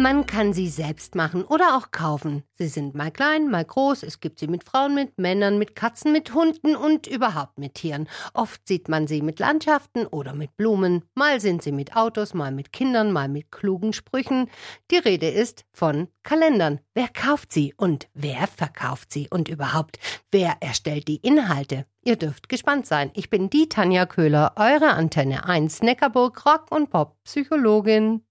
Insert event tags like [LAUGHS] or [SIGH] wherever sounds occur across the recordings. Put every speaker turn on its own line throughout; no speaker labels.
Man kann sie selbst machen oder auch kaufen. Sie sind mal klein, mal groß. Es gibt sie mit Frauen, mit Männern, mit Katzen, mit Hunden und überhaupt mit Tieren. Oft sieht man sie mit Landschaften oder mit Blumen. Mal sind sie mit Autos, mal mit Kindern, mal mit klugen Sprüchen. Die Rede ist von Kalendern. Wer kauft sie und wer verkauft sie und überhaupt, wer erstellt die Inhalte? Ihr dürft gespannt sein. Ich bin die Tanja Köhler, eure Antenne 1 Neckarburg Rock und Pop Psychologin.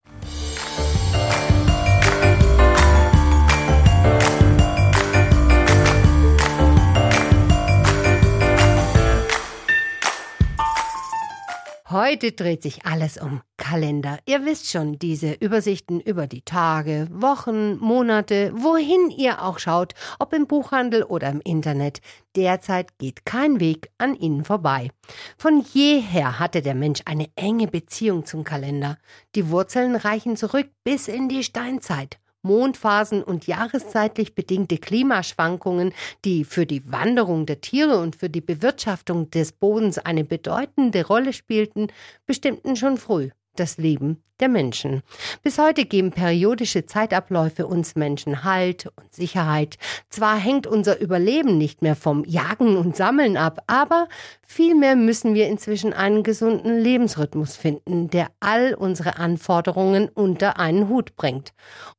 Heute dreht sich alles um Kalender. Ihr wisst schon, diese Übersichten über die Tage, Wochen, Monate, wohin ihr auch schaut, ob im Buchhandel oder im Internet. Derzeit geht kein Weg an ihnen vorbei. Von jeher hatte der Mensch eine enge Beziehung zum Kalender. Die Wurzeln reichen zurück bis in die Steinzeit. Mondphasen und jahreszeitlich bedingte Klimaschwankungen, die für die Wanderung der Tiere und für die Bewirtschaftung des Bodens eine bedeutende Rolle spielten, bestimmten schon früh das Leben der Menschen. Bis heute geben periodische Zeitabläufe uns Menschen Halt und Sicherheit. Zwar hängt unser Überleben nicht mehr vom Jagen und Sammeln ab, aber vielmehr müssen wir inzwischen einen gesunden Lebensrhythmus finden, der all unsere Anforderungen unter einen Hut bringt.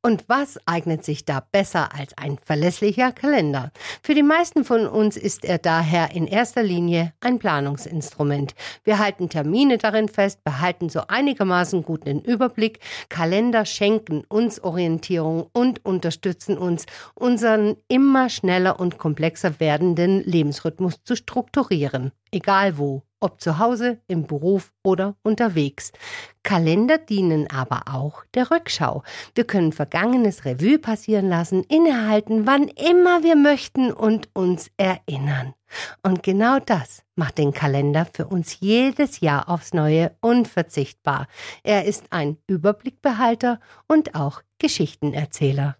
Und was eignet sich da besser als ein verlässlicher Kalender? Für die meisten von uns ist er daher in erster Linie ein Planungsinstrument. Wir halten Termine darin fest, behalten so einigermaßen gut den Überblick. Kalender schenken uns Orientierung und unterstützen uns, unseren immer schneller und komplexer werdenden Lebensrhythmus zu strukturieren. Egal wo, ob zu Hause, im Beruf oder unterwegs. Kalender dienen aber auch der Rückschau. Wir können vergangenes Revue passieren lassen, innehalten, wann immer wir möchten und uns erinnern. Und genau das macht den Kalender für uns jedes Jahr aufs Neue unverzichtbar. Er ist ein Überblickbehalter und auch Geschichtenerzähler.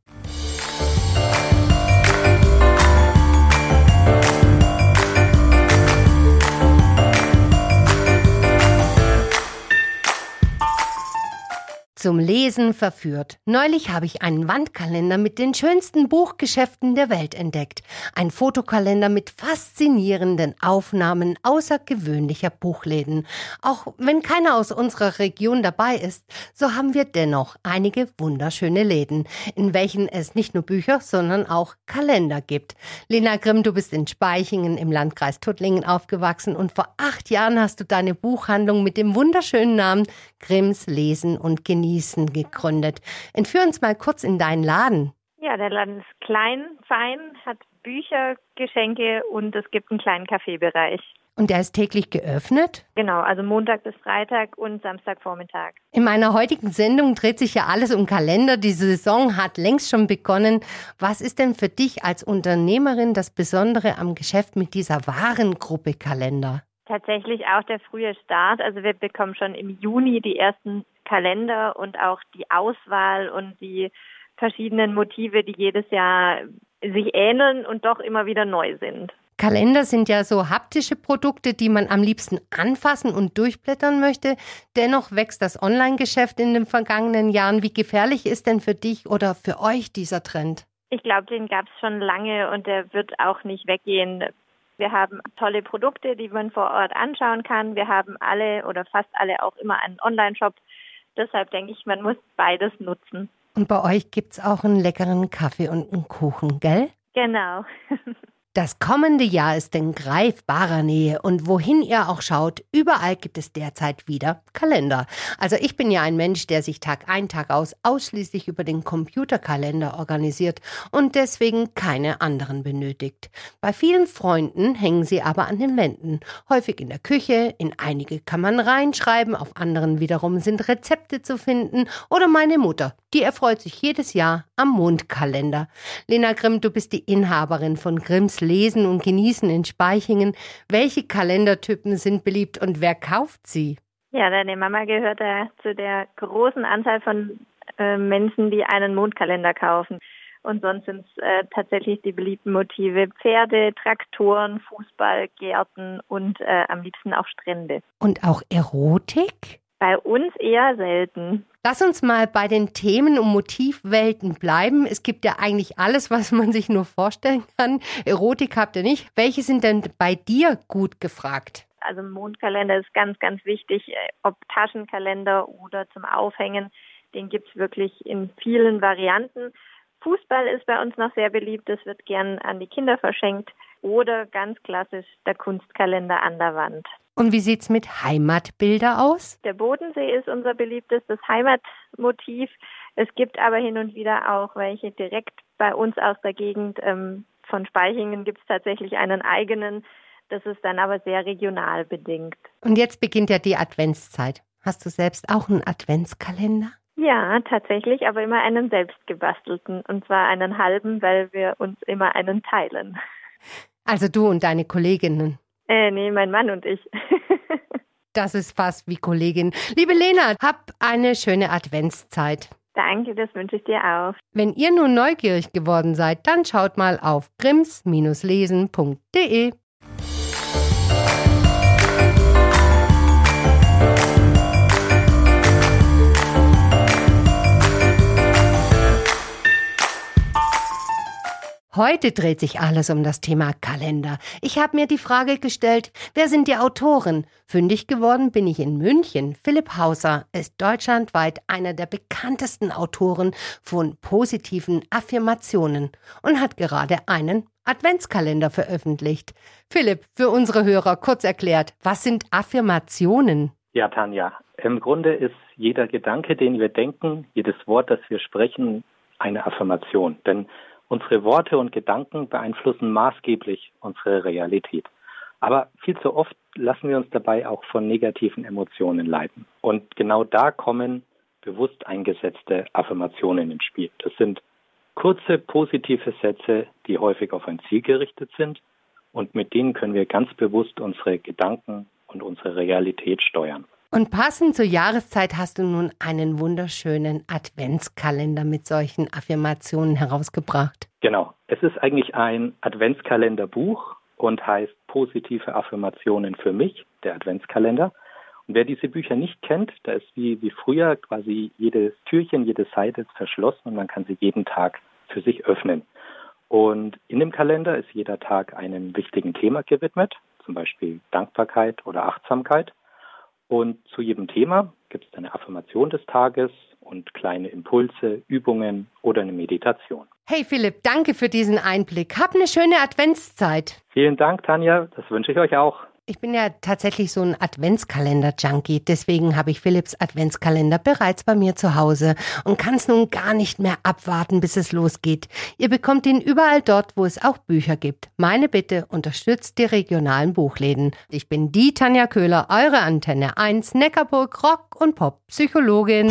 Zum Lesen verführt. Neulich habe ich einen Wandkalender mit den schönsten Buchgeschäften der Welt entdeckt. Ein Fotokalender mit faszinierenden Aufnahmen außergewöhnlicher Buchläden. Auch wenn keiner aus unserer Region dabei ist, so haben wir dennoch einige wunderschöne Läden, in welchen es nicht nur Bücher, sondern auch Kalender gibt. Lena Grimm, du bist in Speichingen im Landkreis Tuttlingen aufgewachsen und vor acht Jahren hast du deine Buchhandlung mit dem wunderschönen Namen Grimms Lesen und Genießen Gießen gegründet. Entführ uns mal kurz in deinen Laden.
Ja, der Laden ist klein, fein, hat Bücher, Geschenke und es gibt einen kleinen Kaffeebereich.
Und der ist täglich geöffnet?
Genau, also Montag bis Freitag und Samstagvormittag.
In meiner heutigen Sendung dreht sich ja alles um Kalender. Die Saison hat längst schon begonnen. Was ist denn für dich als Unternehmerin das Besondere am Geschäft mit dieser Warengruppe Kalender?
Tatsächlich auch der frühe Start. Also wir bekommen schon im Juni die ersten Kalender und auch die Auswahl und die verschiedenen Motive, die jedes Jahr sich ähneln und doch immer wieder neu sind.
Kalender sind ja so haptische Produkte, die man am liebsten anfassen und durchblättern möchte. Dennoch wächst das Online-Geschäft in den vergangenen Jahren. Wie gefährlich ist denn für dich oder für euch dieser Trend?
Ich glaube, den gab es schon lange und der wird auch nicht weggehen. Wir haben tolle Produkte, die man vor Ort anschauen kann. Wir haben alle oder fast alle auch immer einen Online-Shop, Deshalb denke ich, man muss beides nutzen.
Und bei euch gibt es auch einen leckeren Kaffee und einen Kuchen, gell?
Genau. [LAUGHS]
Das kommende Jahr ist in greifbarer Nähe und wohin ihr auch schaut, überall gibt es derzeit wieder Kalender. Also ich bin ja ein Mensch, der sich Tag ein, Tag aus ausschließlich über den Computerkalender organisiert und deswegen keine anderen benötigt. Bei vielen Freunden hängen sie aber an den Wänden, häufig in der Küche, in einige kann man reinschreiben, auf anderen wiederum sind Rezepte zu finden oder meine Mutter, die erfreut sich jedes Jahr am Mondkalender. Lena Grimm, du bist die Inhaberin von Grimms Lesen und Genießen in Speichingen. Welche Kalendertypen sind beliebt und wer kauft sie?
Ja, deine Mama gehört da zu der großen Anzahl von äh, Menschen, die einen Mondkalender kaufen. Und sonst sind es äh, tatsächlich die beliebten Motive Pferde, Traktoren, Fußball, Gärten und äh, am liebsten auch Strände.
Und auch Erotik?
Bei uns eher selten.
Lass uns mal bei den Themen und Motivwelten bleiben. Es gibt ja eigentlich alles, was man sich nur vorstellen kann. Erotik habt ihr nicht. Welche sind denn bei dir gut gefragt?
Also Mondkalender ist ganz, ganz wichtig, ob Taschenkalender oder zum Aufhängen. Den gibt es wirklich in vielen Varianten. Fußball ist bei uns noch sehr beliebt, das wird gern an die Kinder verschenkt. Oder ganz klassisch der Kunstkalender an der Wand.
Und wie sieht's mit Heimatbilder aus?
Der Bodensee ist unser beliebtestes Heimatmotiv. Es gibt aber hin und wieder auch welche direkt bei uns aus der Gegend. Ähm, von Speichingen gibt es tatsächlich einen eigenen. Das ist dann aber sehr regional bedingt.
Und jetzt beginnt ja die Adventszeit. Hast du selbst auch einen Adventskalender?
Ja, tatsächlich, aber immer einen selbst gebastelten. Und zwar einen halben, weil wir uns immer einen teilen.
Also du und deine Kolleginnen?
Äh, nee, mein Mann und ich. [LAUGHS]
das ist fast wie Kollegin. Liebe Lena, hab eine schöne Adventszeit.
Danke, das wünsche ich dir auch.
Wenn ihr nun neugierig geworden seid, dann schaut mal auf grimms-lesen.de. Heute dreht sich alles um das Thema Kalender. Ich habe mir die Frage gestellt, wer sind die Autoren? Fündig geworden bin ich in München. Philipp Hauser ist deutschlandweit einer der bekanntesten Autoren von positiven Affirmationen und hat gerade einen Adventskalender veröffentlicht. Philipp, für unsere Hörer kurz erklärt, was sind Affirmationen?
Ja, Tanja, im Grunde ist jeder Gedanke, den wir denken, jedes Wort, das wir sprechen, eine Affirmation. Denn Unsere Worte und Gedanken beeinflussen maßgeblich unsere Realität. Aber viel zu oft lassen wir uns dabei auch von negativen Emotionen leiten. Und genau da kommen bewusst eingesetzte Affirmationen ins Spiel. Das sind kurze positive Sätze, die häufig auf ein Ziel gerichtet sind und mit denen können wir ganz bewusst unsere Gedanken und unsere Realität steuern.
Und passend zur Jahreszeit hast du nun einen wunderschönen Adventskalender mit solchen Affirmationen herausgebracht.
Genau. Es ist eigentlich ein Adventskalenderbuch und heißt Positive Affirmationen für mich, der Adventskalender. Und wer diese Bücher nicht kennt, da ist wie, wie früher quasi jedes Türchen, jede Seite ist verschlossen und man kann sie jeden Tag für sich öffnen. Und in dem Kalender ist jeder Tag einem wichtigen Thema gewidmet, zum Beispiel Dankbarkeit oder Achtsamkeit. Und zu jedem Thema gibt es eine Affirmation des Tages und kleine Impulse, Übungen oder eine Meditation.
Hey Philipp, danke für diesen Einblick. Hab eine schöne Adventszeit.
Vielen Dank, Tanja. Das wünsche ich euch auch.
Ich bin ja tatsächlich so ein Adventskalender-Junkie. Deswegen habe ich Philipps Adventskalender bereits bei mir zu Hause und kann es nun gar nicht mehr abwarten, bis es losgeht. Ihr bekommt ihn überall dort, wo es auch Bücher gibt. Meine Bitte, unterstützt die regionalen Buchläden. Ich bin die Tanja Köhler, eure Antenne 1, Neckarburg, Rock und Pop, Psychologin.